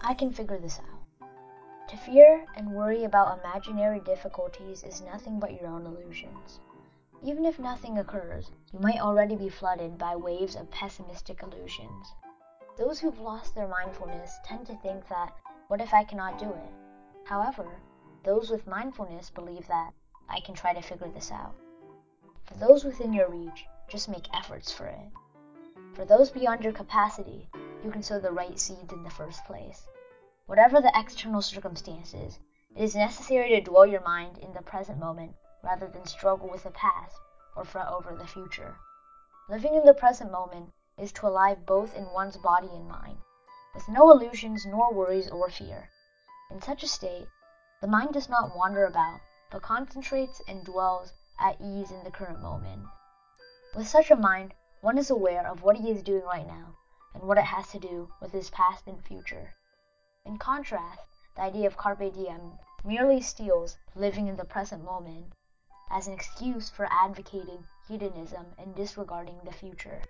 I can figure this out. To fear and worry about imaginary difficulties is nothing but your own illusions. Even if nothing occurs, you might already be flooded by waves of pessimistic illusions. Those who've lost their mindfulness tend to think that, what if I cannot do it? However, those with mindfulness believe that, I can try to figure this out. For those within your reach, just make efforts for it. For those beyond your capacity, you can sow the right seeds in the first place. Whatever the external circumstances, it is necessary to dwell your mind in the present moment rather than struggle with the past or fret over the future. Living in the present moment is to alive both in one's body and mind, with no illusions nor worries or fear. In such a state, the mind does not wander about, but concentrates and dwells at ease in the current moment. With such a mind, one is aware of what he is doing right now and what it has to do with his past and future. In contrast, the idea of carpe diem merely steals living in the present moment as an excuse for advocating hedonism and disregarding the future.